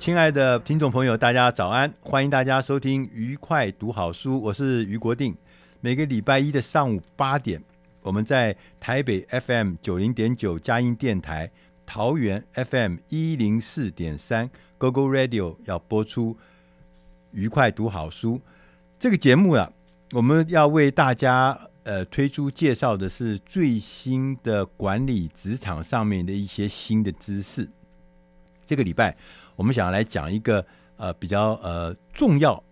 亲爱的听众朋友，大家早安！欢迎大家收听《愉快读好书》，我是于国定。每个礼拜一的上午八点，我们在台北 FM 九零点九佳音电台、桃园 FM 一零四点三 GoGo Radio 要播出《愉快读好书》这个节目啊，我们要为大家呃推出介绍的是最新的管理职场上面的一些新的知识。这个礼拜。我们想要来讲一个呃比较呃重要，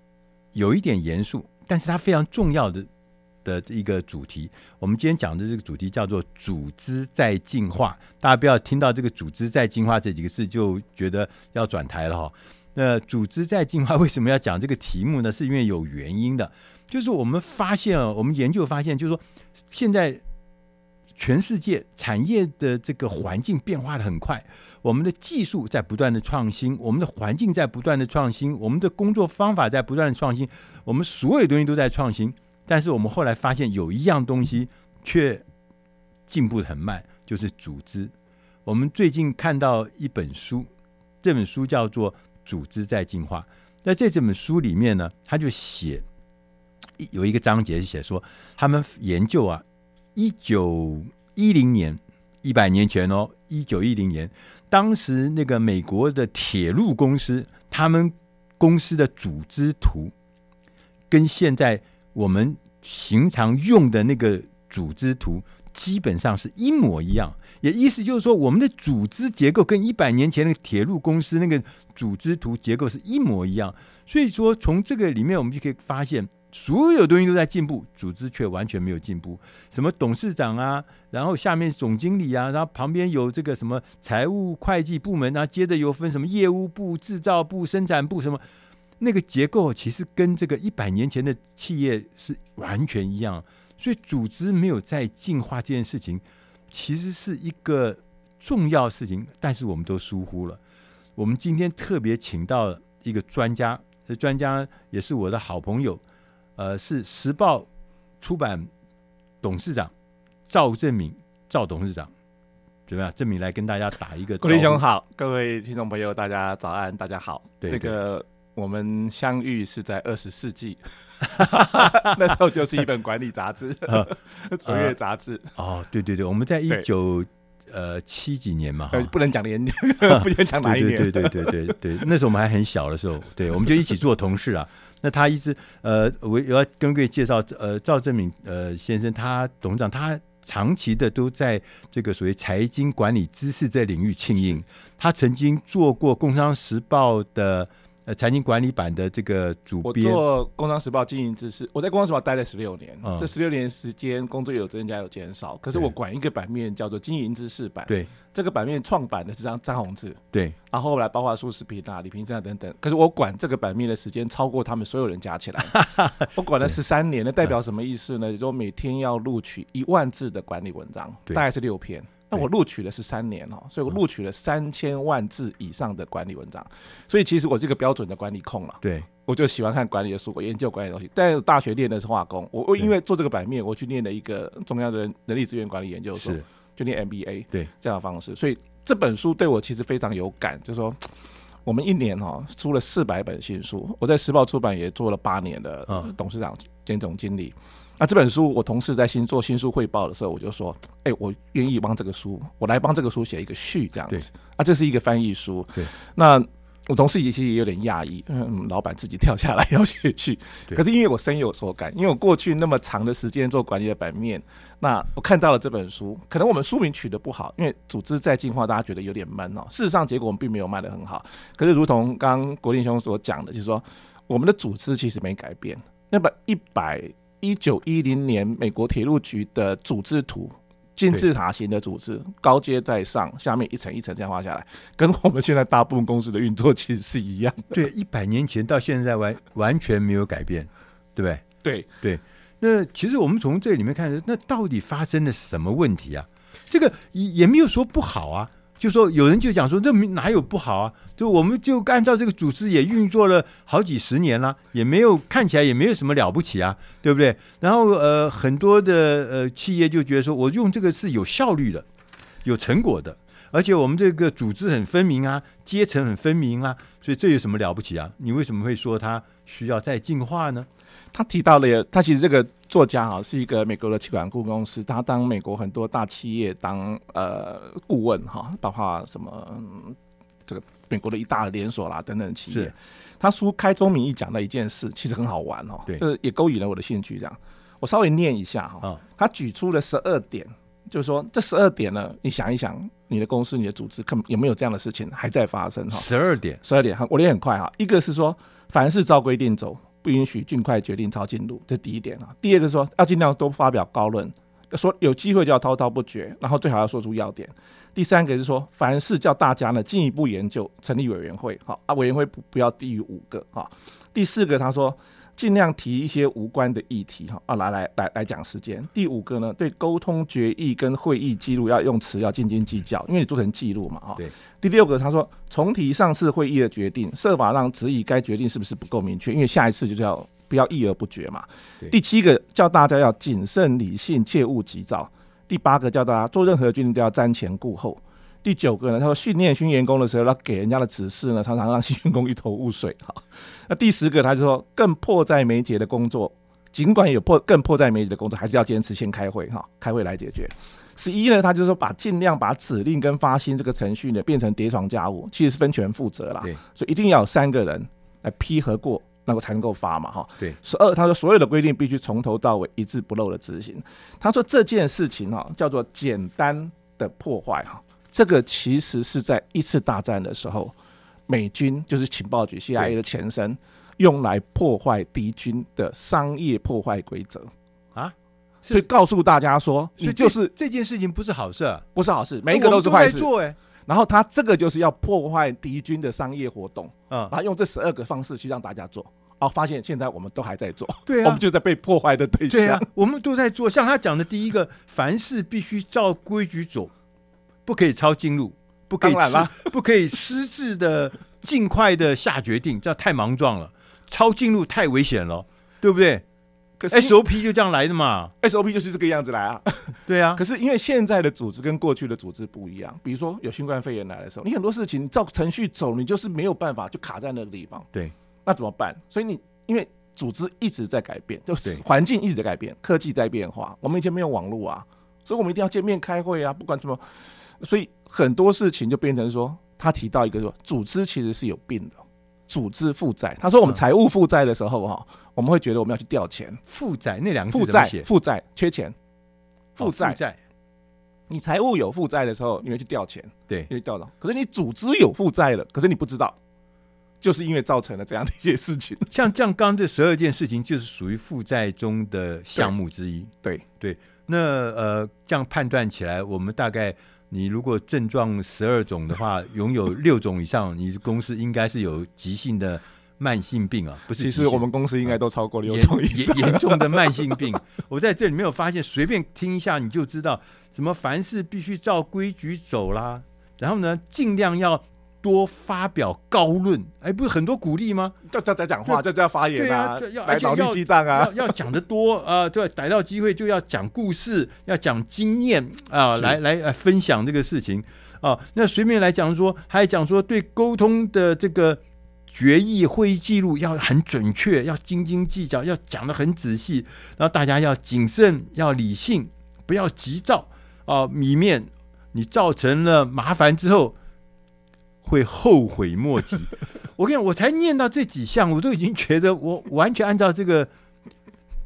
有一点严肃，但是它非常重要的的一个主题。我们今天讲的这个主题叫做“组织在进化”。大家不要听到这个“组织在进化”这几个字就觉得要转台了哈。那“组织在进化”为什么要讲这个题目呢？是因为有原因的。就是我们发现，我们研究发现，就是说现在。全世界产业的这个环境变化的很快，我们的技术在不断的创新，我们的环境在不断的创新，我们的工作方法在不断的创新，我们所有东西都在创新。但是我们后来发现有一样东西却进步很慢，就是组织。我们最近看到一本书，这本书叫做《组织在进化》。在这这本书里面呢，他就写有一个章节写说，他们研究啊。一九一零年，一百年前哦，一九一零年，当时那个美国的铁路公司，他们公司的组织图，跟现在我们平常用的那个组织图基本上是一模一样。也意思就是说，我们的组织结构跟一百年前那个铁路公司那个组织图结构是一模一样。所以说，从这个里面我们就可以发现。所有东西都在进步，组织却完全没有进步。什么董事长啊，然后下面总经理啊，然后旁边有这个什么财务会计部门啊，接着又分什么业务部、制造部、生产部什么，那个结构其实跟这个一百年前的企业是完全一样。所以组织没有在进化这件事情，其实是一个重要事情，但是我们都疏忽了。我们今天特别请到了一个专家，这专家也是我的好朋友。呃，是时报出版董事长赵正敏，赵董事长怎么样？正敏来跟大家打一个。国定兄好，各位听众朋友，大家早安，大家好。对，对，这个我们相遇是在二十世纪 那时候就是一本管理杂志，卓越杂志。哦，对对对，我们在一九呃七几年嘛，不能讲年，不能讲哪一年。对对对对对对，那时候我们还很小的时候，对，我们就一起做同事啊。那他一直呃，我要跟各位介绍呃，赵正敏呃先生，他董事长，他长期的都在这个所谓财经管理知识这领域庆应，他曾经做过《工商时报》的。呃，财经管理版的这个主编，我做《工商时报》经营知识，我在《工商时报》待了十六年，嗯、这十六年时间工作有增加有减少，可是我管一个版面叫做经营知识版，对，这个版面创版的是张张宏志，对，然后后来包括苏世平啊、李平正等等，可是我管这个版面的时间超过他们所有人加起来，我管了十三年，那代表什么意思呢？就是说每天要录取一万字的管理文章，大概是六篇。那我录取的是三年哦，所以我录取了三千万字以上的管理文章，所以其实我是一个标准的管理控了。对，我就喜欢看管理的书，我研究管理的东西。但大学练的是化工，我我因为做这个版面，我去念了一个中央的人人力资源管理研究所，就念 MBA。对，这样的方式，所以这本书对我其实非常有感，就是说我们一年哈出了四百本新书，我在时报出版也做了八年的董事长兼总经理。那这本书，我同事在新做新书汇报的时候，我就说：“哎、欸，我愿意帮这个书，我来帮这个书写一个序，这样子。”啊，这是一个翻译书。对。那我同事其实也有点讶异，嗯，老板自己跳下来 要写序。可是因为我深有所感，因为我过去那么长的时间做管理的版面，那我看到了这本书，可能我们书名取得不好，因为组织在进化，大家觉得有点闷哦。事实上，结果我们并没有卖得很好。可是，如同刚刚国定兄所讲的，就是说我们的组织其实没改变。那么一百。一九一零年，美国铁路局的组织图金字塔型的组织，高阶在上，下面一层一层这样画下来，跟我们现在大部分公司的运作其实是一样的。对，一百年前到现在完完全没有改变，对不对？对对。那其实我们从这里面看，那到底发生了什么问题啊？这个也也没有说不好啊。就说有人就讲说，这哪有不好啊？就我们就按照这个组织也运作了好几十年了，也没有看起来也没有什么了不起啊，对不对？然后呃，很多的呃企业就觉得说，我用这个是有效率的，有成果的，而且我们这个组织很分明啊，阶层很分明啊，所以这有什么了不起啊？你为什么会说它需要再进化呢？他提到了，他其实这个作家哈是一个美国的企管顾问公司，他当美国很多大企业当呃顾问哈，包括什么、嗯、这个美国的一大连锁啦等等企业。他书开宗明义讲的一件事，其实很好玩哦，对，就是也勾引了我的兴趣。这样，我稍微念一下哈，哦、他举出了十二点，就是说这十二点呢，你想一想，你的公司、你的组织，看有没有这样的事情还在发生哈？十二点，十二点，我念很快哈。一个是说，凡事照规定走。不允许尽快决定抄进度，这第一点啊。第二个说要尽量多发表高论，说有机会就要滔滔不绝，然后最好要说出要点。第三个是说，凡事叫大家呢进一步研究，成立委员会，好啊，委员会不不要低于五个哈。第四个他说。尽量提一些无关的议题哈啊，来来来来讲时间。第五个呢，对沟通决议跟会议记录要用词要斤斤计较，因为你做成记录嘛哈。对。第六个他说，重提上次会议的决定，设法让质疑该决定是不是不够明确，因为下一次就是要不要议而不决嘛。对第七个叫大家要谨慎理性，切勿急躁。第八个叫大家做任何决定都要瞻前顾后。第九个呢，他说训练新员工的时候，他给人家的指示呢，常常让新员工一头雾水哈。那第十个，他就说更迫在眉睫的工作，尽管有迫更迫在眉睫的工作，还是要坚持先开会哈，开会来解决。十一呢，他就说把尽量把指令跟发薪这个程序呢变成叠床架务，其实是分权负责啦，对所以一定要有三个人来批核过，那个才能够发嘛哈。对。十二，他说所有的规定必须从头到尾一字不漏的执行。他说这件事情哈叫做简单的破坏哈。这个其实是在一次大战的时候，美军就是情报局 CIA 的前身，用来破坏敌军的商业破坏规则。啊，所以告诉大家说，你就是这件事情不是好事，不是好事，每一个都是坏事。然后他这个就是要破坏敌军的商业活动，嗯，然后用这十二个方式去让大家做，然后发现现在我们都还在做，对啊，我们就在被破坏的对象，对啊，我们都在做。像他讲的第一个，凡事必须照规矩走。不可以抄近路，不可以 不可以私自的尽快的下决定，这样太莽撞了。抄近路太危险了，对不对？可是 SOP 就这样来的嘛，SOP 就是这个样子来啊。对啊，可是因为现在的组织跟过去的组织不一样，比如说有新冠肺炎来的时候，你很多事情照程序走，你就是没有办法，就卡在那个地方。对，那怎么办？所以你因为组织一直在改变，就是环境一直在改变，科技在变化。我们以前没有网络啊，所以我们一定要见面开会啊，不管什么。所以很多事情就变成说，他提到一个说，组织其实是有病的，组织负债。他说我们财务负债的时候哈，我们会觉得我们要去调钱。负债那两个负债负债缺钱，负债债。你财务有负债的时候，你会去调钱，对，因为调到。可是你组织有负债了，可是你不知道，就是因为造成了这样的一些事情。像这样刚这十二件事情，就是属于负债中的项目之一。对对，那呃，这样判断起来，我们大概。你如果症状十二种的话，拥有六种以上，你公司应该是有急性的慢性病啊，不是？其实我们公司应该都超过六种以上，严严重的慢性病。我在这里没有发现，随便听一下你就知道，什么凡事必须照规矩走啦，然后呢，尽量要。多发表高论，哎，不是很多鼓励吗？叫叫在讲话，叫叫发言啊，要来脑力激荡啊，要讲的多啊、呃，对，逮到机会就要讲故事，要讲经验啊，呃、来来来分享这个事情啊、呃。那随便来讲说，还讲说对沟通的这个决议会议记录要很准确，要斤斤计较，要讲得很仔细，然后大家要谨慎，要理性，不要急躁啊，以、呃、免你造成了麻烦之后。会后悔莫及。我跟你讲，我才念到这几项，我都已经觉得我完全按照这个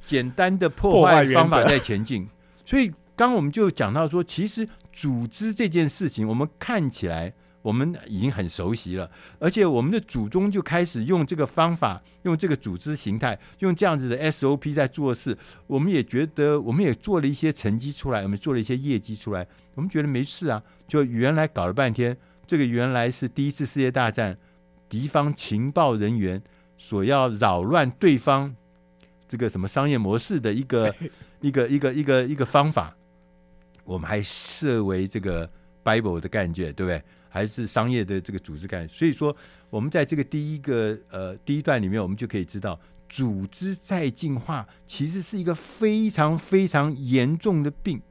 简单的破坏方法在前进。所以刚刚我们就讲到说，其实组织这件事情，我们看起来我们已经很熟悉了，而且我们的祖宗就开始用这个方法，用这个组织形态，用这样子的 SOP 在做事。我们也觉得，我们也做了一些成绩出来，我们做了一些业绩出来，我们觉得没事啊。就原来搞了半天，这个原来是第一次世界大战敌方情报人员所要扰乱对方这个什么商业模式的一个 一个一个一个一个方法，我们还设为这个 Bible 的概念，对不对？还是商业的这个组织概念，所以说我们在这个第一个呃第一段里面，我们就可以知道，组织再进化其实是一个非常非常严重的病。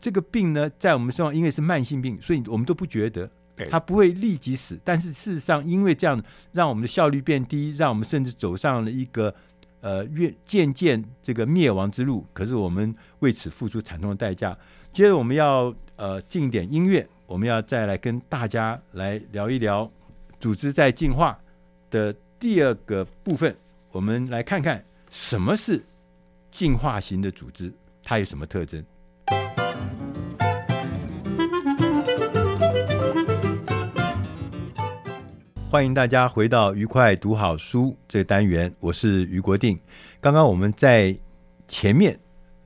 这个病呢，在我们身上因为是慢性病，所以我们都不觉得，它不会立即死。但是事实上，因为这样让我们的效率变低，让我们甚至走上了一个呃越渐渐这个灭亡之路。可是我们为此付出惨痛的代价。接着我们要呃进点音乐。我们要再来跟大家来聊一聊组织在进化的第二个部分。我们来看看什么是进化型的组织，它有什么特征？欢迎大家回到愉快读好书这个单元，我是于国定。刚刚我们在前面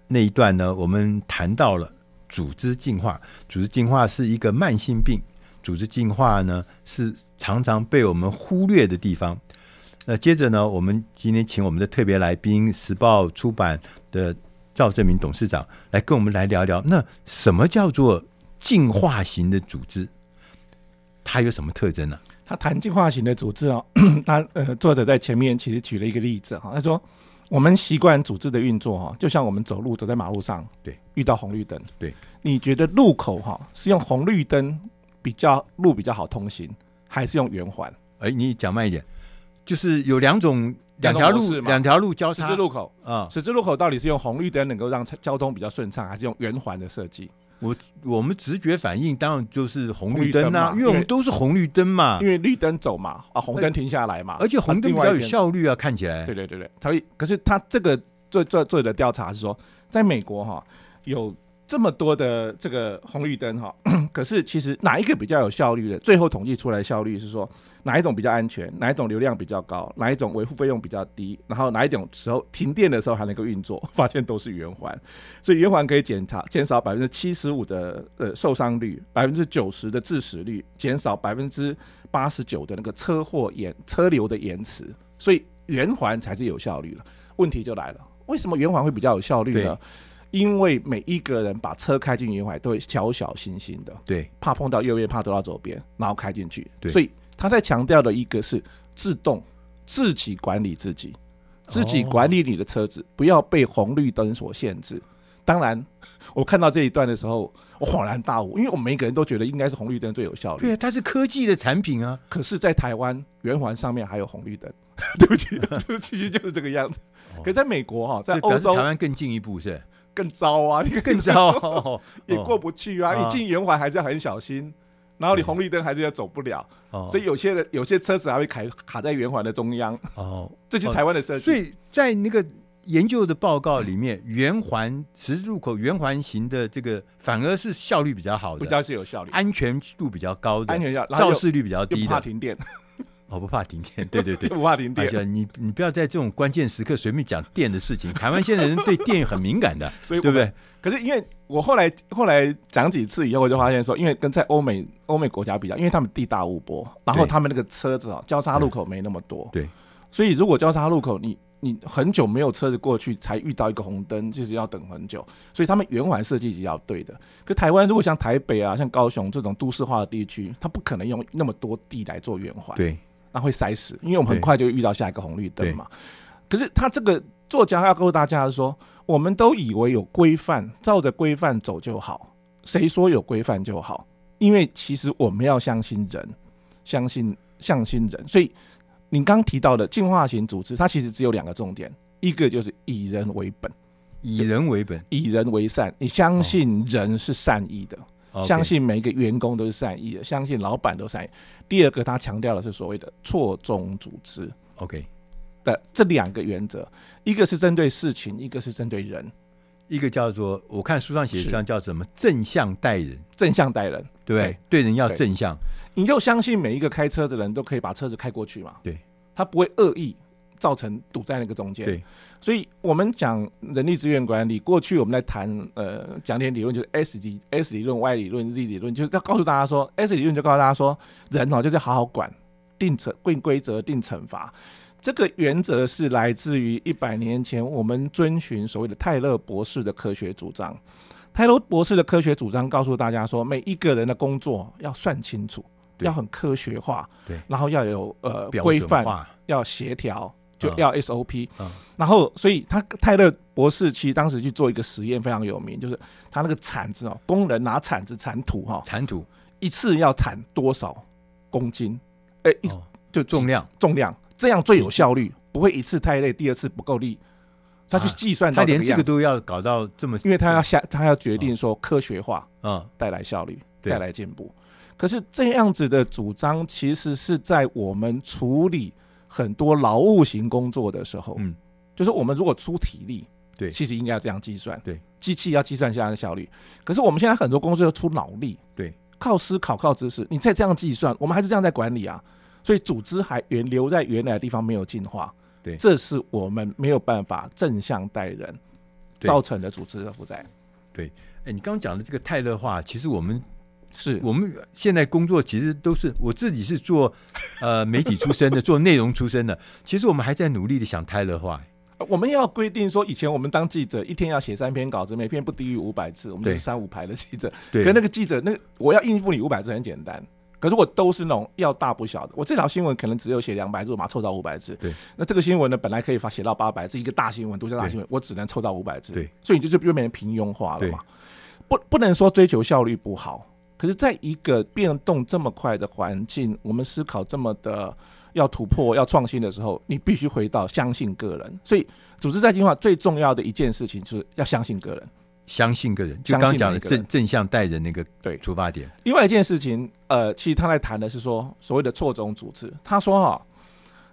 那一段呢，我们谈到了。组织进化，组织进化是一个慢性病。组织进化呢，是常常被我们忽略的地方。那接着呢，我们今天请我们的特别来宾，时报出版的赵正明董事长来跟我们来聊聊。那什么叫做进化型的组织？它有什么特征呢？他谈进化型的组织哦，他呃，作者在前面其实举了一个例子哈，他说。我们习惯组织的运作哈，就像我们走路走在马路上，对，遇到红绿灯，对，你觉得路口哈是用红绿灯比较路比较好通行，还是用圆环？哎，你讲慢一点，就是有两种两条路，两条路交叉十字路口啊，十字路口到底是用红绿灯能够让交通比较顺畅，还是用圆环的设计？我我们直觉反应当然就是红绿灯啊，因为我们都是红绿灯嘛，因为绿灯走嘛，啊红灯停下来嘛，而且红灯比较有效率啊，看起来。对对对对，所以可是他这个做做做的调查是说，在美国哈有。这么多的这个红绿灯哈，可是其实哪一个比较有效率的？最后统计出来效率是说哪一种比较安全，哪一种流量比较高，哪一种维护费用比较低，然后哪一种时候停电的时候还能够运作，发现都是圆环。所以圆环可以检查减少百分之七十五的呃受伤率，百分之九十的致死率，减少百分之八十九的那个车祸延车流的延迟。所以圆环才是有效率了。问题就来了，为什么圆环会比较有效率呢？因为每一个人把车开进圆环都会小小心心的，对，怕碰到右边，怕走到左边，然后开进去。对，所以他在强调的一个是自动自己管理自己，自己管理你的车子，不要被红绿灯所限制。当然，我看到这一段的时候，我恍然大悟，因为我们每个人都觉得应该是红绿灯最有效率。对，它是科技的产品啊。可是，在台湾圆环上面还有红绿灯，对不起，就其实就是这个样子。可是在美国哈，在欧洲台湾更进一步是。更糟啊！你更糟，也过不去啊！你进圆环还是要很小心，然后你红绿灯还是要走不了，所以有些人有些车子还会卡卡在圆环的中央。哦，这就是台湾的设计。所以在那个研究的报告里面，圆环十字路口圆环型的这个反而是效率比较好的，比较是有效率，安全度比较高的，安全效肇事率比较低的，怕停电。我不怕停电，对对对，不怕停电。你你不要在这种关键时刻随便讲电的事情。台湾现在人对电很敏感的，所以对不对？可是因为我后来后来讲几次以后，我就发现说，因为跟在欧美欧美国家比较，因为他们地大物博，然后他们那个车子啊，交叉路口没那么多，对。所以如果交叉路口你你很久没有车子过去才遇到一个红灯，就是要等很久。所以他们圆环设计是要对的。可台湾如果像台北啊、像高雄这种都市化的地区，它不可能用那么多地来做圆环，对。那会塞死，因为我们很快就遇到下一个红绿灯嘛。可是他这个作家要告诉大家说，我们都以为有规范，照着规范走就好。谁说有规范就好？因为其实我们要相信人，相信相信人。所以你刚提到的进化型组织，它其实只有两个重点，一个就是以人为本，以人为本，以人为善。你相信人是善意的。哦相信每一个员工都是善意的，相信老板都善意。第二个，他强调的是所谓的错综组织。OK，的这两个原则，一个是针对事情，一个是针对人。一个叫做我看书上写的叫什么正向待人，正向待人，对对，对。人要正向，你就相信每一个开车的人都可以把车子开过去嘛？对，他不会恶意造成堵在那个中间。对，所以我们讲人力资源管理，过去我们在谈呃讲点理论，就是 S 级 S 理论、Y 理论、Z 理论，就是要告诉大家说，S 理论就告诉大家说，人哦就是好好管，定惩定规则、定惩罚。这个原则是来自于一百年前我们遵循所谓的泰勒博士的科学主张。泰勒博士的科学主张告诉大家说，每一个人的工作要算清楚，要很科学化，对，然后要有呃规范，要协调，就要 SOP。嗯，然后所以他泰勒博士其实当时去做一个实验非常有名，就是他那个铲子哦，工人拿铲子铲土哈，铲土一次要铲多少公斤？哎，一就重量重量。这样最有效率，不会一次太累，第二次不够力。他去计算，他连这个都要搞到这么，因为他要下，他要决定说科学化，嗯，带来效率，带来进步。可是这样子的主张，其实是在我们处理很多劳务型工作的时候，嗯，就是我们如果出体力，对，其实应该要这样计算，对，机器要计算下来的效率。可是我们现在很多公司要出脑力，对，靠思考，靠知识，你再这样计算，我们还是这样在管理啊。所以组织还原留在原来的地方没有进化，对，这是我们没有办法正向带人造成的组织的负债。对，哎，你刚刚讲的这个泰勒化，其实我们是我们现在工作其实都是我自己是做 呃媒体出身的，做内容出身的，其实我们还在努力的想泰勒化。我们要规定说，以前我们当记者一天要写三篇稿子，每篇不低于五百字，我们就是三五排的记者。对，可那个记者，那我要应付你五百字很简单。可是我都是那种要大不小的，我这条新闻可能只有写两百字，我马上凑到五百字。对，那这个新闻呢，本来可以发写到八百字，一个大新闻，独家大新闻，我只能凑到五百字。对，所以你就就变成平庸化了嘛。不，不能说追求效率不好，可是在一个变动这么快的环境，我们思考这么的要突破、要创新的时候，你必须回到相信个人。所以，组织再进化最重要的一件事情，就是要相信个人。相信个人，就刚刚讲的正正向带人那个对出发点。另外一件事情，呃，其实他在谈的是说所谓的错综组织。他说哈，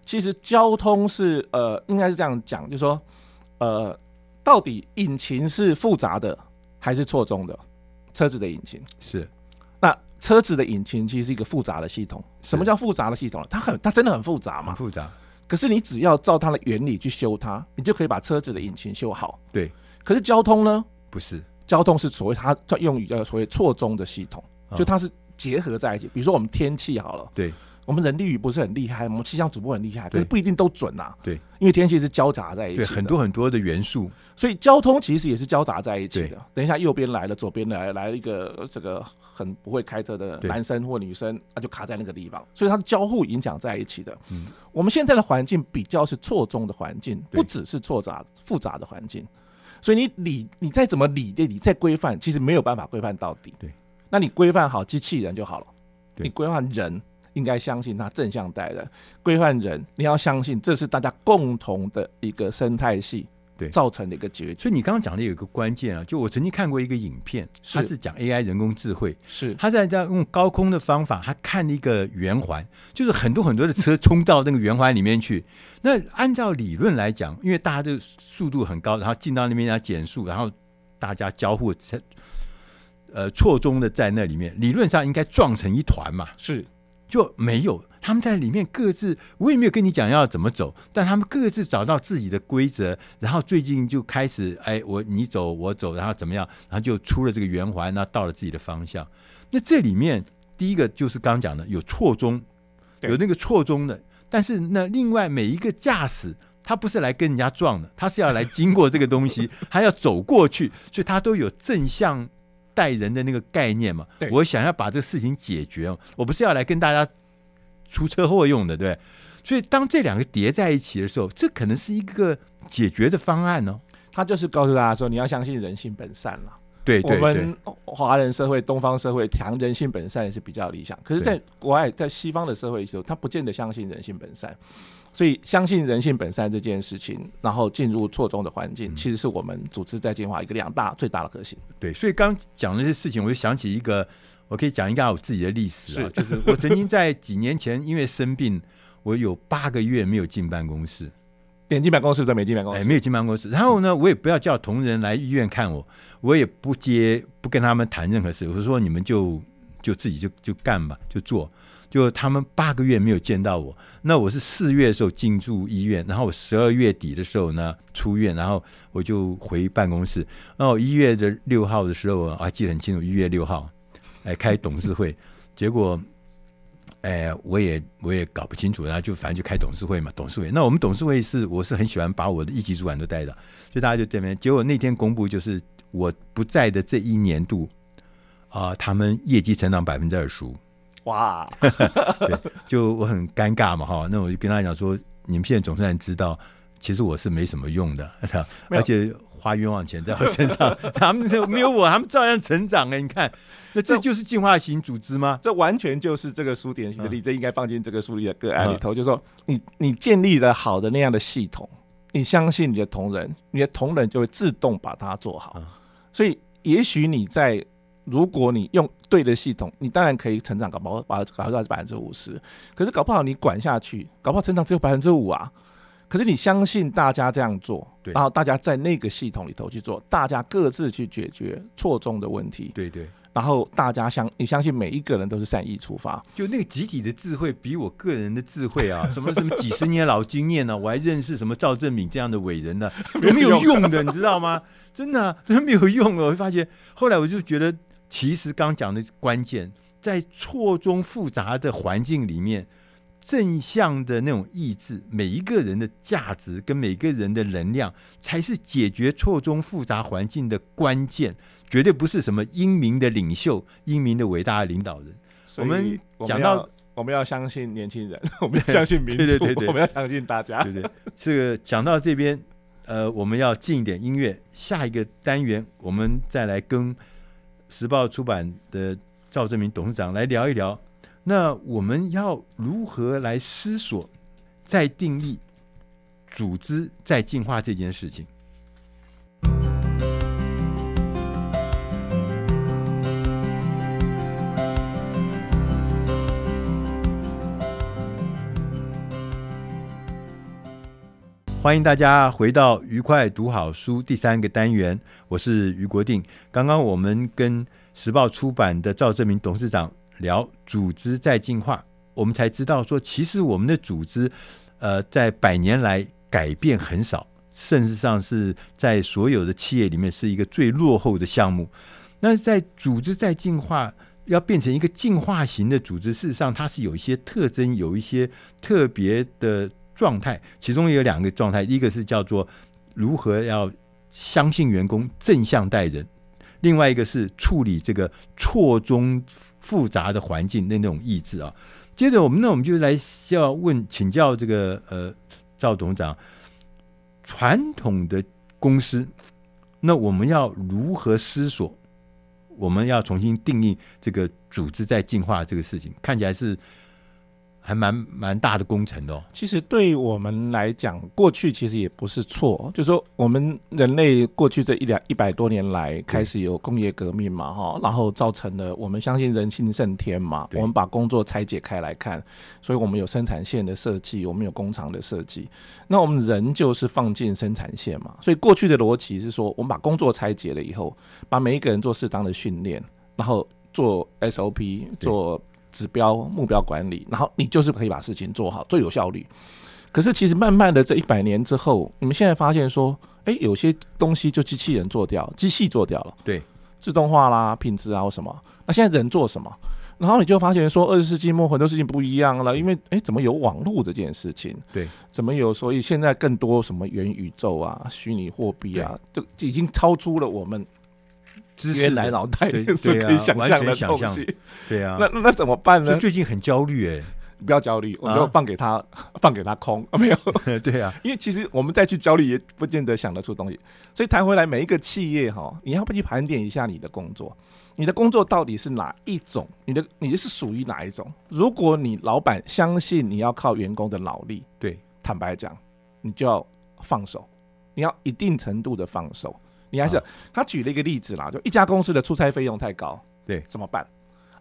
其实交通是呃，应该是这样讲，就是说呃，到底引擎是复杂的还是错综的？车子的引擎是。那车子的引擎其实是一个复杂的系统。什么叫复杂的系统？它很，它真的很复杂嘛？很复杂。可是你只要照它的原理去修它，你就可以把车子的引擎修好。对。可是交通呢？不是，交通是所谓它叫用语叫所谓错综的系统，就它是结合在一起。比如说我们天气好了，对，我们人力语不是很厉害，我们气象主播很厉害，可是不一定都准呐。对，因为天气是交杂在一起的，很多很多的元素，所以交通其实也是交杂在一起的。等一下右边来了，左边来来了一个这个很不会开车的男生或女生，他就卡在那个地方，所以它的交互影响在一起的。嗯，我们现在的环境比较是错综的环境，不只是错杂复杂的环境。所以你理你再怎么理的理再规范，其实没有办法规范到底。对，那你规范好机器人就好了。你规范人，应该相信它正向带的。规范人，你要相信这是大家共同的一个生态系。对，造成的一个结局。所以你刚刚讲的有一个关键啊，就我曾经看过一个影片，它是讲 AI 人工智慧，是他在这样用高空的方法，他看一个圆环，就是很多很多的车冲到那个圆环里面去。那按照理论来讲，因为大家的速度很高，然后进到那边要减速，然后大家交互，呃，错综的在那里面，理论上应该撞成一团嘛，是。就没有，他们在里面各自，我也没有跟你讲要怎么走，但他们各自找到自己的规则，然后最近就开始，哎，我你走我走，然后怎么样，然后就出了这个圆环，那到了自己的方向。那这里面第一个就是刚讲的有错综，有那个错综的，但是那另外每一个驾驶他不是来跟人家撞的，他是要来经过这个东西，他要走过去，所以他都有正向。带人的那个概念嘛，我想要把这个事情解决，我不是要来跟大家出车祸用的，对。所以当这两个叠在一起的时候，这可能是一个解决的方案哦。他就是告诉大家说，你要相信人性本善了。对，对，对，我们华人社会、东方社会强人性本善也是比较理想，可是在国外，在西方的社会的时候，他不见得相信人性本善。所以，相信人性本善这件事情，然后进入错综的环境，其实是我们组织在进化一个两大最大的核心。对，所以刚讲那些事情，我就想起一个，我可以讲一下我自己的历史啊，就是我曾经在几年前因为生病，我有八个月没有进办公室。点进办公室，在没进办公室，哎，没有进办公室。然后呢，我也不要叫同仁来医院看我，我也不接，不跟他们谈任何事。我说你们就就自己就就干吧，就做。就他们八个月没有见到我，那我是四月的时候进驻医院，然后我十二月底的时候呢出院，然后我就回办公室。然后一月的六号的时候，我还记得很清楚，一月六号，哎，开董事会，结果，哎，我也我也搞不清楚，然后就反正就开董事会嘛，董事会。那我们董事会是我是很喜欢把我的一级主管都带到，所以大家就这边。结果那天公布就是我不在的这一年度，啊、他们业绩成长百分之二十五。哇，对，就我很尴尬嘛，哈，那我就跟他讲说，你们现在总算知道，其实我是没什么用的，而且花冤枉钱在我身上，他们没有我，他们照样成长哎，你看，那这就是进化型组织吗？这完全就是这个书典型的例子，嗯、应该放进这个书里的个案里头，嗯、就是说，你你建立了好的那样的系统，你相信你的同仁，你的同仁就会自动把它做好，嗯、所以也许你在。如果你用对的系统，你当然可以成长，搞不好把搞到百分之五十。可是搞不好你管下去，搞不好成长只有百分之五啊。可是你相信大家这样做，然后大家在那个系统里头去做，大家各自去解决错综的问题，对对。然后大家相你相信每一个人都是善意出发，就那个集体的智慧比我个人的智慧啊，什么什么几十年老经验呢、啊？我还认识什么赵正敏这样的伟人呢、有，没有用的，你知道吗？真的、啊、真的没有用哦。我会发现，后来我就觉得。其实刚讲的关键，在错综复杂的环境里面，正向的那种意志，每一个人的价值跟每个人的能量，才是解决错综复杂环境的关键。绝对不是什么英明的领袖、英明的伟大的领导人。我们讲到，我们要相信年轻人，我们要相信民主，对对对对，我们要相信大家。对对，这个讲到这边，呃，我们要进一点音乐。下一个单元，我们再来跟。时报出版的赵正明董事长来聊一聊，那我们要如何来思索，再定义组织再进化这件事情？欢迎大家回到愉快读好书第三个单元，我是余国定。刚刚我们跟时报出版的赵正明董事长聊组织再进化，我们才知道说，其实我们的组织，呃，在百年来改变很少，甚至上是在所有的企业里面是一个最落后的项目。那在组织再进化，要变成一个进化型的组织，事实上它是有一些特征，有一些特别的。状态，其中也有两个状态，一个是叫做如何要相信员工正向待人，另外一个是处理这个错综复杂的环境的那种意志啊。接着我们那我们就来要问请教这个呃赵董事长，传统的公司，那我们要如何思索？我们要重新定义这个组织在进化这个事情，看起来是。还蛮蛮大的工程的哦。其实对我们来讲，过去其实也不是错。就是说，我们人类过去这一两一百多年来，开始有工业革命嘛，哈，然后造成了我们相信人性胜天嘛。我们把工作拆解开来看，所以我们有生产线的设计，我们有工厂的设计。那我们人就是放进生产线嘛。所以过去的逻辑是说，我们把工作拆解了以后，把每一个人做适当的训练，然后做 SOP 做。指标目标管理，然后你就是可以把事情做好，最有效率。可是其实慢慢的这一百年之后，你们现在发现说，哎，有些东西就机器人做掉，机器做掉了，对，自动化啦、品质啊或什么。那现在人做什么？然后你就发现说，二十世纪末很多事情不一样了，因为哎，怎么有网络这件事情？对，怎么有？所以现在更多什么元宇宙啊、虚拟货币啊，就已经超出了我们。原来脑袋里是可以想象的东西，对啊，那那怎么办呢？最近很焦虑哎，不要焦虑，我就放给他，放给他空啊，没有，对啊，因为其实我们再去焦虑也不见得想得出东西，所以谈回来，每一个企业哈，你要不去盘点一下你的工作，你的工作到底是哪一种？你的你是属于哪一种？如果你老板相信你要靠员工的脑力，对，坦白讲，你就要放手，你要一定程度的放手。你还是他举了一个例子啦，就一家公司的出差费用太高，对，怎么办？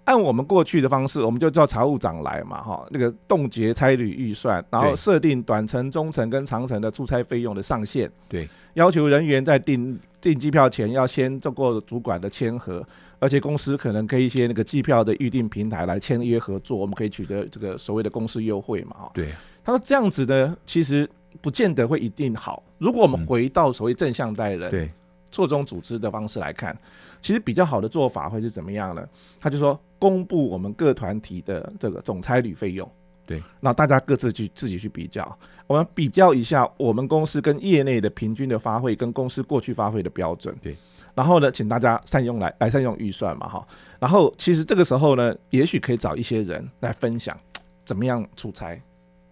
按我们过去的方式，我们就叫财务长来嘛，哈，那个冻结差旅预算，然后设定短程、中程跟长程的出差费用的上限。对，要求人员在订订机票前要先做过主管的签核，而且公司可能跟一些那个机票的预订平台来签约合作，我们可以取得这个所谓的公司优惠嘛，哈。对，他说这样子呢，其实不见得会一定好。如果我们回到所谓正向待人，对。错综组织的方式来看，其实比较好的做法会是怎么样呢？他就说，公布我们各团体的这个总差旅费用，对，那大家各自去自己去比较，我们比较一下我们公司跟业内的平均的发挥跟公司过去发挥的标准，对，然后呢，请大家善用来来善用预算嘛，哈，然后其实这个时候呢，也许可以找一些人来分享怎么样出差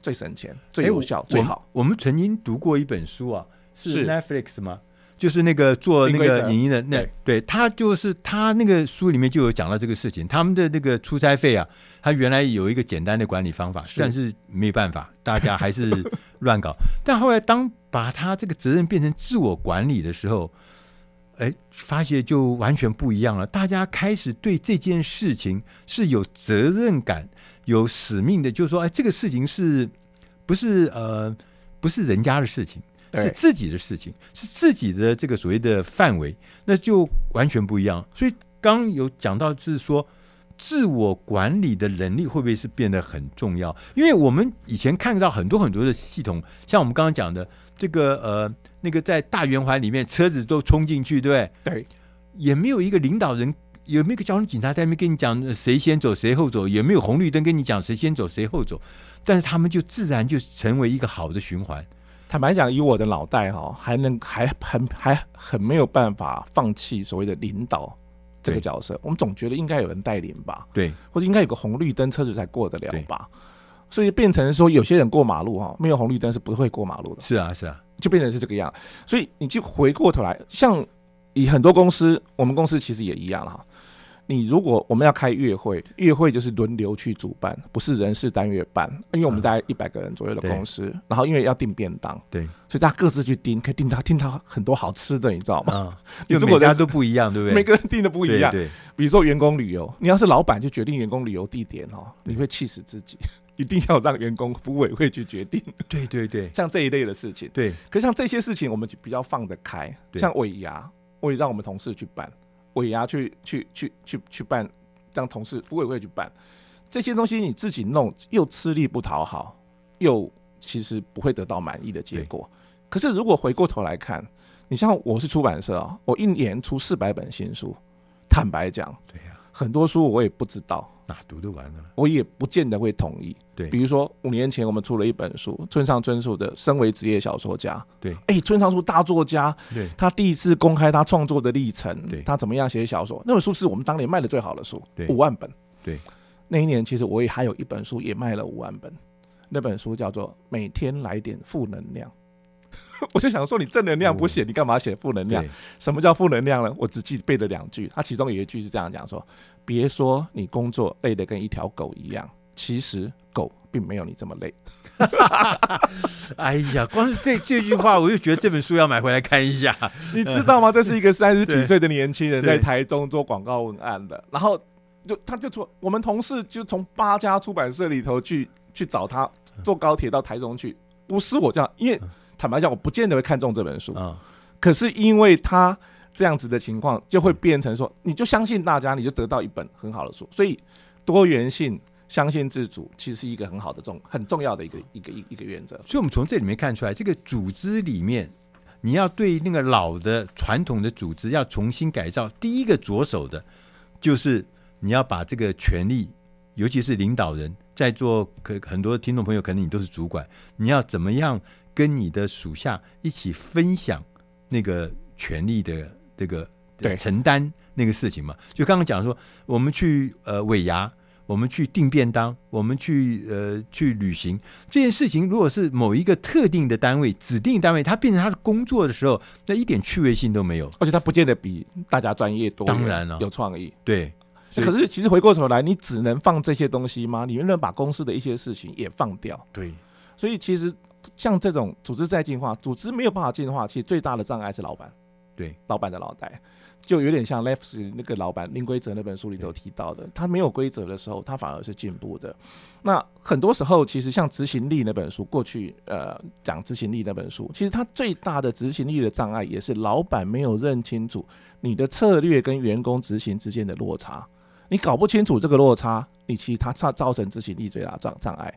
最省钱、最有效、欸、最好。我们曾经读过一本书啊，是。Netflix 吗？就是那个做那个影音的那对，他就是他那个书里面就有讲到这个事情，他们的那个出差费啊，他原来有一个简单的管理方法，是但是没办法，大家还是乱搞。但后来当把他这个责任变成自我管理的时候，哎，发现就完全不一样了。大家开始对这件事情是有责任感、有使命的，就是说，哎，这个事情是不是呃不是人家的事情？是自己的事情，是自己的这个所谓的范围，那就完全不一样。所以刚有讲到，就是说自我管理的能力会不会是变得很重要？因为我们以前看到很多很多的系统，像我们刚刚讲的这个呃那个在大圆环里面车子都冲进去，对不对？对，也没有一个领导人，有没有一个交通警察在那边跟你讲谁先走谁后走，也没有红绿灯跟你讲谁先走谁后走，但是他们就自然就成为一个好的循环。坦白讲，以我的脑袋哈，还能还很还很没有办法放弃所谓的领导这个角色。我们总觉得应该有人带领吧，对，或者应该有个红绿灯，车子才过得了吧。所以变成说，有些人过马路哈，没有红绿灯是不会过马路的。是啊，是啊，就变成是这个样。所以你就回过头来，像以很多公司，我们公司其实也一样了哈。你如果我们要开月会，月会就是轮流去主办，不是人事单月办，因为我们大概一百个人左右的公司，然后因为要订便当，对，所以大家各自去订，可以订到订到很多好吃的，你知道吗？因为每家都不一样，对不对？每个人订的不一样。对，比如说员工旅游，你要是老板就决定员工旅游地点哦，你会气死自己，一定要让员工福委会去决定。对对对，像这一类的事情，对。可是像这些事情，我们就比较放得开，像尾牙，我也让我们同事去办，尾牙去去去去去办。让同事、福委会去办这些东西，你自己弄又吃力不讨好，又其实不会得到满意的结果。可是如果回过头来看，你像我是出版社啊，我一年出四百本新书，坦白讲，对呀，很多书我也不知道哪读得完呢，我也不见得会同意。对，比如说五年前我们出了一本书，村上春树的《身为职业小说家》。对，哎，村上春树大作家，对，他第一次公开他创作的历程，对，他怎么样写小说？那本书是我们当年卖的最好的书，对，五万本。对，那一年其实我也还有一本书也卖了五万本，那本书叫做《每天来点负能量》。我就想说，你正能量不写，你干嘛写负能量？什么叫负能量呢？我只记背了两句，他其中有一句是这样讲说：别说你工作累得跟一条狗一样，其实狗并没有你这么累。哎呀，光是这这句话，我就觉得这本书要买回来看一下。你知道吗？这是一个三十几岁的年轻人在台中做广告文案的，然后就他就说，我们同事就从八家出版社里头去去找他，坐高铁到台中去，不是我这样，因为。坦白讲，我不见得会看中这本书啊。可是因为他这样子的情况，就会变成说，你就相信大家，你就得到一本很好的书。所以多元性、相信自主，其实是一个很好的重、很重要的一个一个一一个原则。所以，我们从这里面看出来，这个组织里面，你要对那个老的传统的组织要重新改造，第一个着手的，就是你要把这个权力，尤其是领导人，在座可很多听众朋友，可能你都是主管，你要怎么样？跟你的属下一起分享那个权利的这个对承担那个事情嘛？就刚刚讲说，我们去呃尾牙，我们去订便当，我们去呃去旅行这件事情，如果是某一个特定的单位、指定单位，它变成他的工作的时候，那一点趣味性都没有，而且他不见得比大家专业多，当然了，有创意。对，可是其实回过头来，你只能放这些东西吗？你能不能把公司的一些事情也放掉？对，所以其实。像这种组织在进化，组织没有办法进化，其实最大的障碍是老板。对，老板的脑袋。就有点像 Left 那个老板零规则那本书里头提到的，他没有规则的时候，他反而是进步的。那很多时候，其实像执行力那本书，过去呃讲执行力那本书，其实它最大的执行力的障碍，也是老板没有认清楚你的策略跟员工执行之间的落差。你搞不清楚这个落差，你其实它造造成执行力最大障障碍。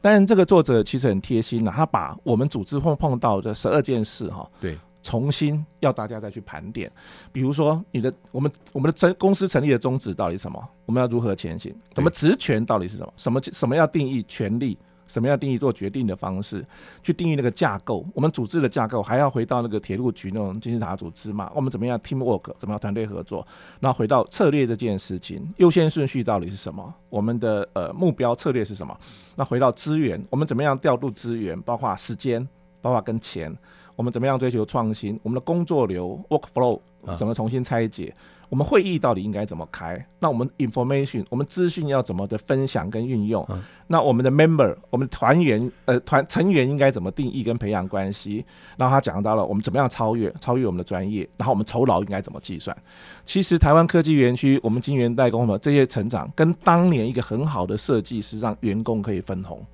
但这个作者其实很贴心啊，他把我们组织碰碰到的十二件事哈，对。重新要大家再去盘点，比如说你的我们我们的成公司成立的宗旨到底是什么？我们要如何前行？什么职权到底是什么？什么什么要定义权利？什么样定义做决定的方式？去定义那个架构？我们组织的架构还要回到那个铁路局那种金字塔组织嘛？我们怎么样 teamwork？怎么样团队合作？然后回到策略这件事情，优先顺序到底是什么？我们的呃目标策略是什么？那回到资源，我们怎么样调度资源？包括时间，包括跟钱。我们怎么样追求创新？我们的工作流 work flow 怎么重新拆解？啊、我们会议到底应该怎么开？那我们 information 我们资讯要怎么的分享跟运用？啊、那我们的 member 我们团员呃团成员应该怎么定义跟培养关系？然后他讲到了我们怎么样超越超越我们的专业？然后我们酬劳应该怎么计算？其实台湾科技园区我们晶圆代工的这些成长，跟当年一个很好的设计是让员工可以分红。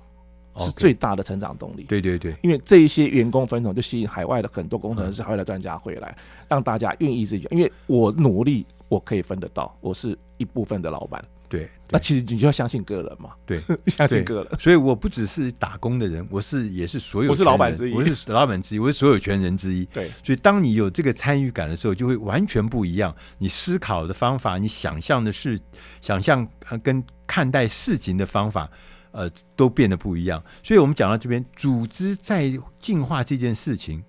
是最大的成长动力。对对对，因为这一些员工分红就吸引海外的很多工程师、海外的专家回来，让大家愿意自己。因为我努力，我可以分得到，我是一部分的老板。对，那其实你就要相信个人嘛。对，相信个人。所以我不只是打工的人，我是也是所有，我是老板之一，我是老板之一，我是所有权人之一。对，所以当你有这个参与感的时候，就会完全不一样。你思考的方法，你想象的事，想象跟看待事情的方法。呃，都变得不一样，所以我们讲到这边，组织在进化这件事情，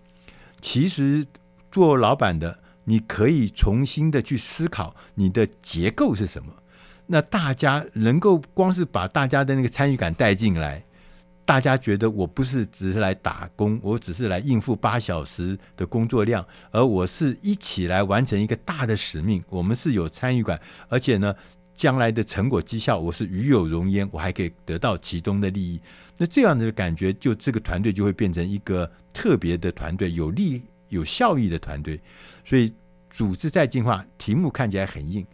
其实做老板的，你可以重新的去思考你的结构是什么。那大家能够光是把大家的那个参与感带进来，大家觉得我不是只是来打工，我只是来应付八小时的工作量，而我是一起来完成一个大的使命，我们是有参与感，而且呢。将来的成果绩效，我是与有荣焉，我还可以得到其中的利益。那这样的感觉，就这个团队就会变成一个特别的团队，有利有效益的团队。所以，组织在进化，题目看起来很硬，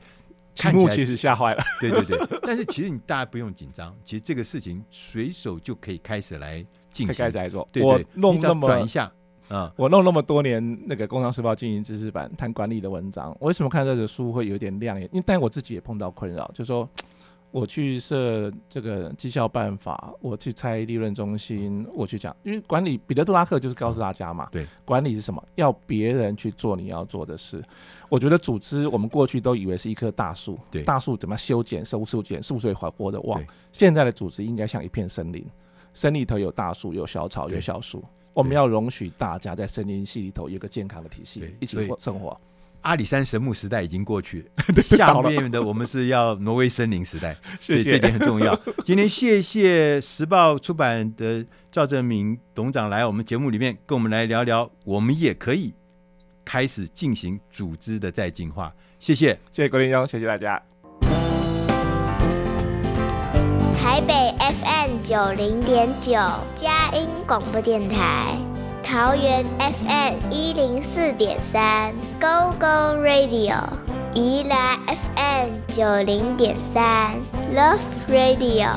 题目其实吓坏了。对对对，但是其实你大家不用紧张，其实这个事情随手就可以开始来进行，开始来做。对对，弄那么转一下。啊，我弄那么多年那个《工商时报》经营知识版谈管理的文章，我为什么看这本书会有点亮眼？因为但我自己也碰到困扰，就是说 我去设这个绩效办法，我去拆利润中心，我去讲，因为管理彼得·杜拉克就是告诉大家嘛，对，管理是什么？要别人去做你要做的事。我觉得组织，我们过去都以为是一棵大树，对，大树怎么修剪、收树剪、树水活活的旺。现在的组织应该像一片森林，森林里头有大树、有小草、有小树。我们要容许大家在森林系里头有个健康的体系，一起生活。阿里山神木时代已经过去 了，下面的我们是要挪威森林时代，所以这点很重要。今天谢谢时报出版的赵正明董事长来我们节目里面跟我们来聊聊，我们也可以开始进行组织的再进化。谢谢，谢谢郭林兄，谢谢大家。台北 FM 九零点九佳音广播电台，桃园 FM 一零四点三 Go Go Radio，宜兰 FM 九零点三 Love Radio，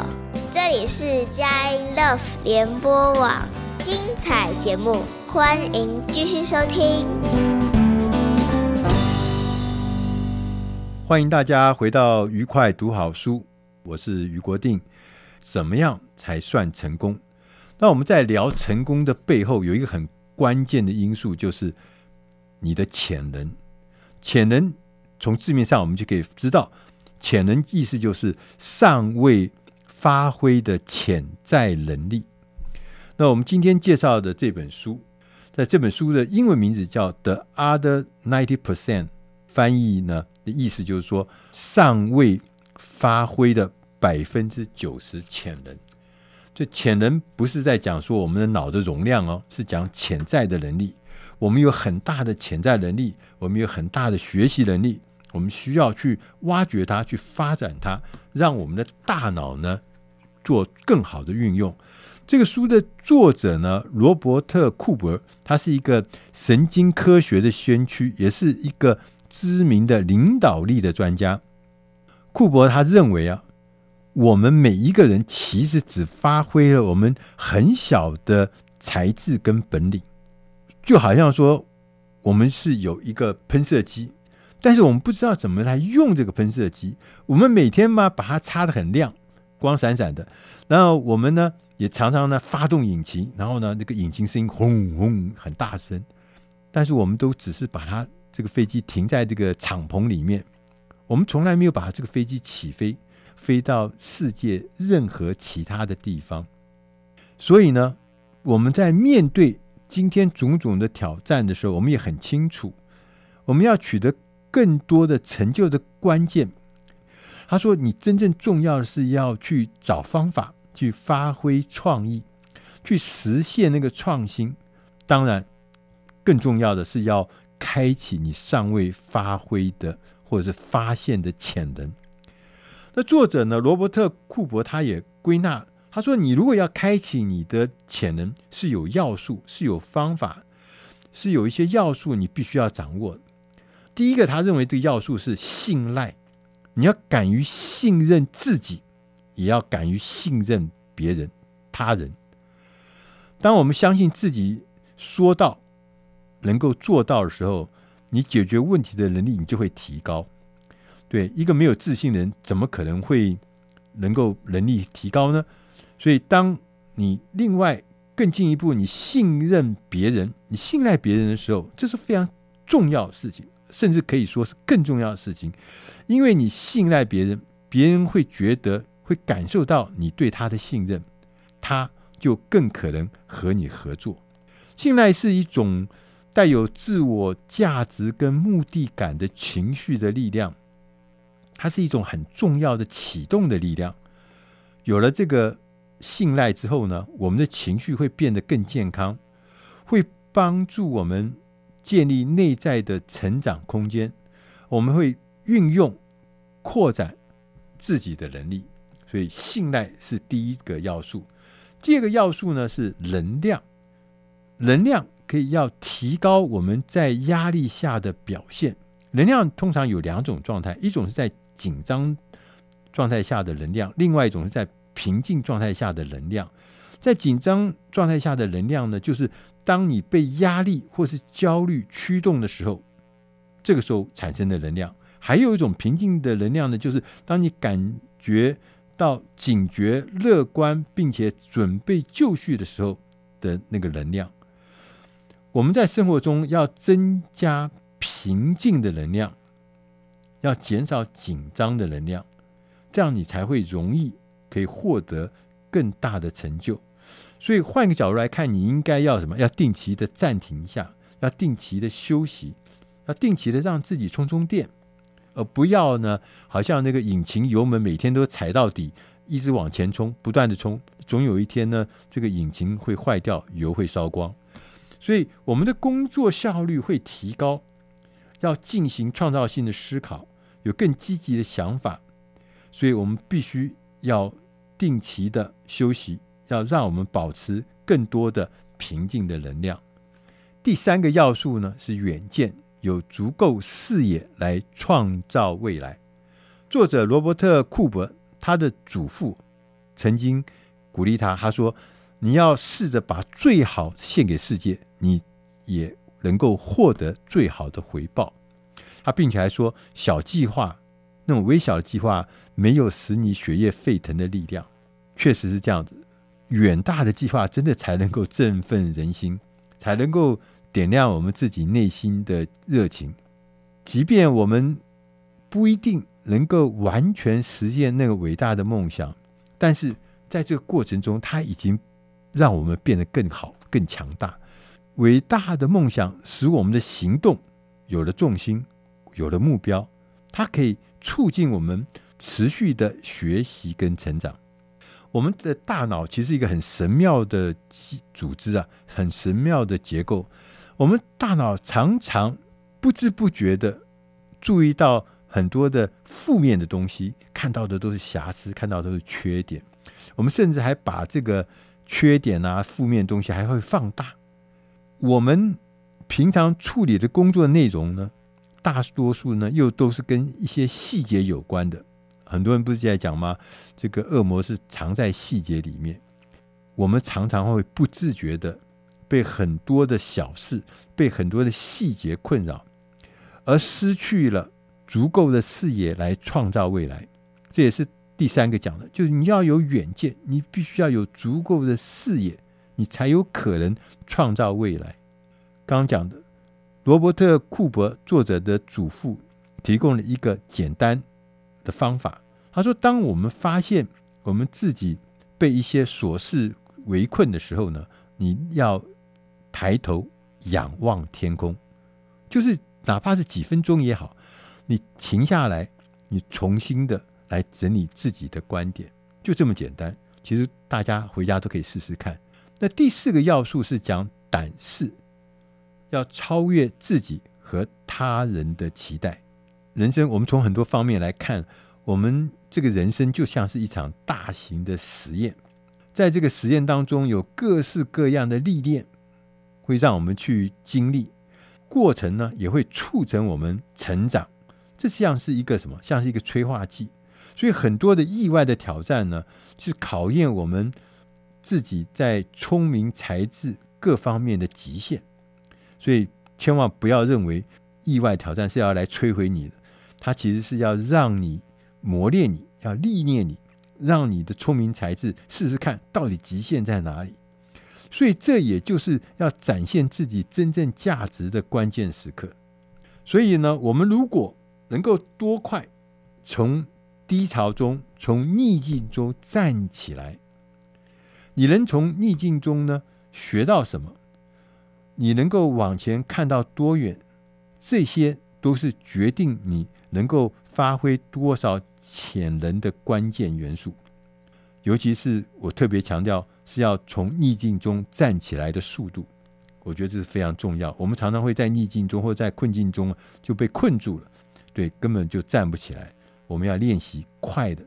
这里是佳音 Love 联播网，精彩节目，欢迎继续收听。欢迎大家回到愉快读好书，我是于国定。怎么样才算成功？那我们在聊成功的背后，有一个很关键的因素，就是你的潜能。潜能从字面上我们就可以知道，潜能意思就是尚未发挥的潜在能力。那我们今天介绍的这本书，在这本书的英文名字叫《The Other Ninety Percent》，翻译呢的意思就是说尚未发挥的。百分之九十潜能，这潜能不是在讲说我们的脑的容量哦，是讲潜在的能力。我们有很大的潜在能力，我们有很大的学习能力，我们需要去挖掘它，去发展它，让我们的大脑呢做更好的运用。这个书的作者呢，罗伯特·库珀，他是一个神经科学的先驱，也是一个知名的领导力的专家。库珀他认为啊，我们每一个人其实只发挥了我们很小的才智跟本领，就好像说，我们是有一个喷射机。但是我们不知道怎么来用这个喷射机。我们每天嘛，把它擦得很亮，光闪闪的。然后我们呢，也常常呢发动引擎，然后呢，那个引擎声音轰轰很大声。但是我们都只是把它这个飞机停在这个敞篷里面，我们从来没有把这个飞机起飞，飞到世界任何其他的地方。所以呢，我们在面对今天种种的挑战的时候，我们也很清楚，我们要取得。更多的成就的关键，他说：“你真正重要的是要去找方法，去发挥创意，去实现那个创新。当然，更重要的是要开启你尚未发挥的或者是发现的潜能。”那作者呢，罗伯特·库珀他也归纳，他说：“你如果要开启你的潜能，是有要素，是有方法，是有一些要素你必须要掌握。”第一个，他认为这个要素是信赖，你要敢于信任自己，也要敢于信任别人、他人。当我们相信自己说到能够做到的时候，你解决问题的能力你就会提高。对，一个没有自信的人，怎么可能会能够能力提高呢？所以，当你另外更进一步，你信任别人、你信赖别人的时候，这是非常重要的事情。甚至可以说是更重要的事情，因为你信赖别人，别人会觉得、会感受到你对他的信任，他就更可能和你合作。信赖是一种带有自我价值跟目的感的情绪的力量，它是一种很重要的启动的力量。有了这个信赖之后呢，我们的情绪会变得更健康，会帮助我们。建立内在的成长空间，我们会运用扩展自己的能力，所以信赖是第一个要素。第二个要素呢是能量，能量可以要提高我们在压力下的表现。能量通常有两种状态，一种是在紧张状态下的能量，另外一种是在平静状态下的能量。在紧张状态下的能量呢，就是。当你被压力或是焦虑驱动的时候，这个时候产生的能量；还有一种平静的能量呢，就是当你感觉到警觉、乐观，并且准备就绪的时候的那个能量。我们在生活中要增加平静的能量，要减少紧张的能量，这样你才会容易可以获得更大的成就。所以换个角度来看，你应该要什么？要定期的暂停一下，要定期的休息，要定期的让自己充充电，而不要呢，好像那个引擎油门每天都踩到底，一直往前冲，不断的冲，总有一天呢，这个引擎会坏掉，油会烧光。所以我们的工作效率会提高，要进行创造性的思考，有更积极的想法，所以我们必须要定期的休息。要让我们保持更多的平静的能量。第三个要素呢，是远见，有足够视野来创造未来。作者罗伯特·库珀，他的祖父曾经鼓励他，他说：“你要试着把最好献给世界，你也能够获得最好的回报。”他并且还说：“小计划，那种微小的计划，没有使你血液沸腾的力量。”确实是这样子。远大的计划真的才能够振奋人心，才能够点亮我们自己内心的热情。即便我们不一定能够完全实现那个伟大的梦想，但是在这个过程中，它已经让我们变得更好、更强大。伟大的梦想使我们的行动有了重心，有了目标，它可以促进我们持续的学习跟成长。我们的大脑其实一个很神妙的组织啊，很神妙的结构。我们大脑常常不知不觉的注意到很多的负面的东西，看到的都是瑕疵，看到都是缺点。我们甚至还把这个缺点啊、负面东西还会放大。我们平常处理的工作内容呢，大多数呢又都是跟一些细节有关的。很多人不是在讲吗？这个恶魔是藏在细节里面。我们常常会不自觉的被很多的小事、被很多的细节困扰，而失去了足够的视野来创造未来。这也是第三个讲的，就是你要有远见，你必须要有足够的视野，你才有可能创造未来。刚刚讲的罗伯特·库珀作者的祖父，提供了一个简单的方法。他说：“当我们发现我们自己被一些琐事围困的时候呢，你要抬头仰望天空，就是哪怕是几分钟也好，你停下来，你重新的来整理自己的观点，就这么简单。其实大家回家都可以试试看。那第四个要素是讲胆识，要超越自己和他人的期待。人生我们从很多方面来看，我们这个人生就像是一场大型的实验。”在这个实验当中，有各式各样的历练，会让我们去经历，过程呢也会促成我们成长。这像是一个什么？像是一个催化剂。所以很多的意外的挑战呢，是考验我们自己在聪明才智各方面的极限。所以千万不要认为意外挑战是要来摧毁你的，它其实是要让你磨练你，要历练你。让你的聪明才智试试看到底极限在哪里，所以这也就是要展现自己真正价值的关键时刻。所以呢，我们如果能够多快从低潮中、从逆境中站起来，你能从逆境中呢学到什么？你能够往前看到多远？这些都是决定你能够发挥多少潜能的关键元素，尤其是我特别强调是要从逆境中站起来的速度，我觉得这是非常重要。我们常常会在逆境中或在困境中就被困住了，对，根本就站不起来。我们要练习快的，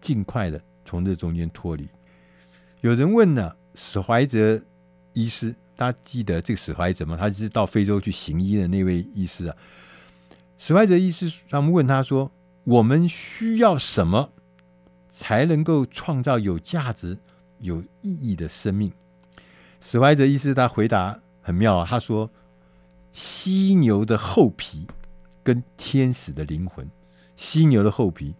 尽快的从这中间脱离。有人问呢，史怀哲医师，大家记得这个史怀哲吗？他是到非洲去行医的那位医师啊。史怀哲医师，他们问他说。我们需要什么才能够创造有价值、有意义的生命？史怀哲医师他回答很妙啊，他说：“犀牛的厚皮跟天使的灵魂。犀牛的厚皮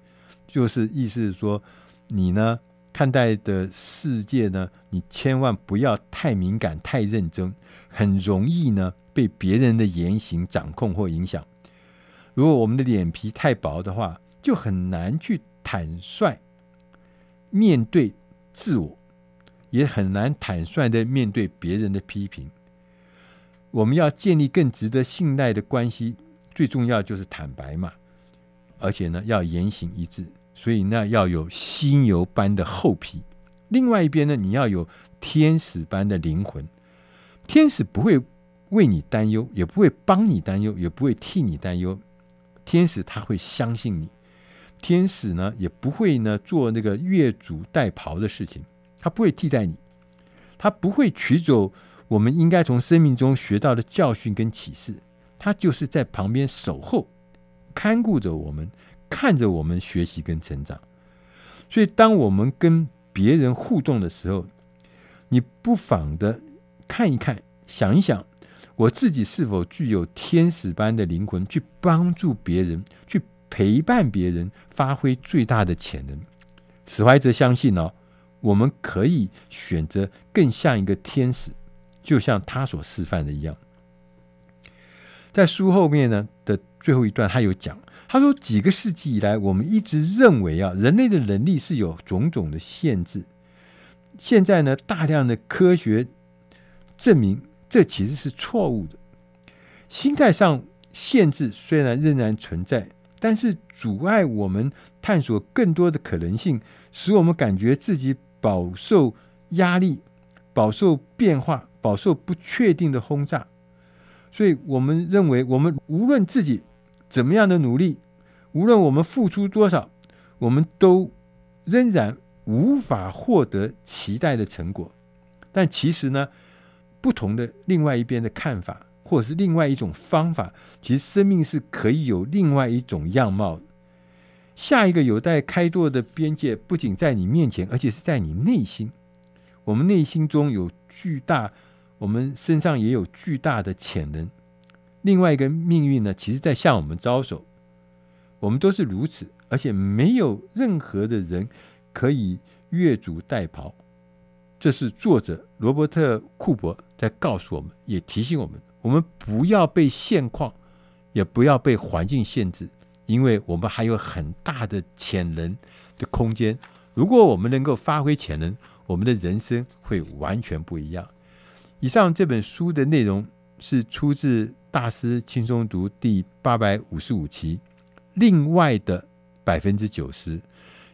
就是意思是说，你呢看待的世界呢，你千万不要太敏感、太认真，很容易呢被别人的言行掌控或影响。”如果我们的脸皮太薄的话，就很难去坦率面对自我，也很难坦率的面对别人的批评。我们要建立更值得信赖的关系，最重要就是坦白嘛，而且呢要言行一致。所以呢要有犀牛般的厚皮，另外一边呢你要有天使般的灵魂。天使不会为你担忧，也不会帮你担忧，也不会替你担忧。天使他会相信你，天使呢也不会呢做那个越俎代庖的事情，他不会替代你，他不会取走我们应该从生命中学到的教训跟启示，他就是在旁边守候，看顾着我们，看着我们学习跟成长。所以，当我们跟别人互动的时候，你不妨的看一看，想一想。我自己是否具有天使般的灵魂，去帮助别人，去陪伴别人，发挥最大的潜能？史怀哲相信哦，我们可以选择更像一个天使，就像他所示范的一样。在书后面呢的最后一段，他有讲，他说几个世纪以来，我们一直认为啊，人类的能力是有种种的限制。现在呢，大量的科学证明。这其实是错误的。心态上限制虽然仍然存在，但是阻碍我们探索更多的可能性，使我们感觉自己饱受压力、饱受变化、饱受不确定的轰炸。所以我们认为，我们无论自己怎么样的努力，无论我们付出多少，我们都仍然无法获得期待的成果。但其实呢，不同的另外一边的看法，或者是另外一种方法，其实生命是可以有另外一种样貌。下一个有待开拓的边界，不仅在你面前，而且是在你内心。我们内心中有巨大，我们身上也有巨大的潜能。另外一个命运呢，其实在向我们招手。我们都是如此，而且没有任何的人可以越俎代庖。这是作者罗伯特·库珀在告诉我们，也提醒我们：我们不要被现况，也不要被环境限制。因为我们还有很大的潜能的空间，如果我们能够发挥潜能，我们的人生会完全不一样。以上这本书的内容是出自《大师轻松读》第八百五十五期，另外的百分之九十，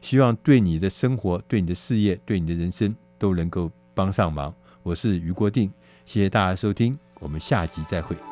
希望对你的生活、对你的事业、对你的人生都能够帮上忙。我是余国定，谢谢大家收听，我们下集再会。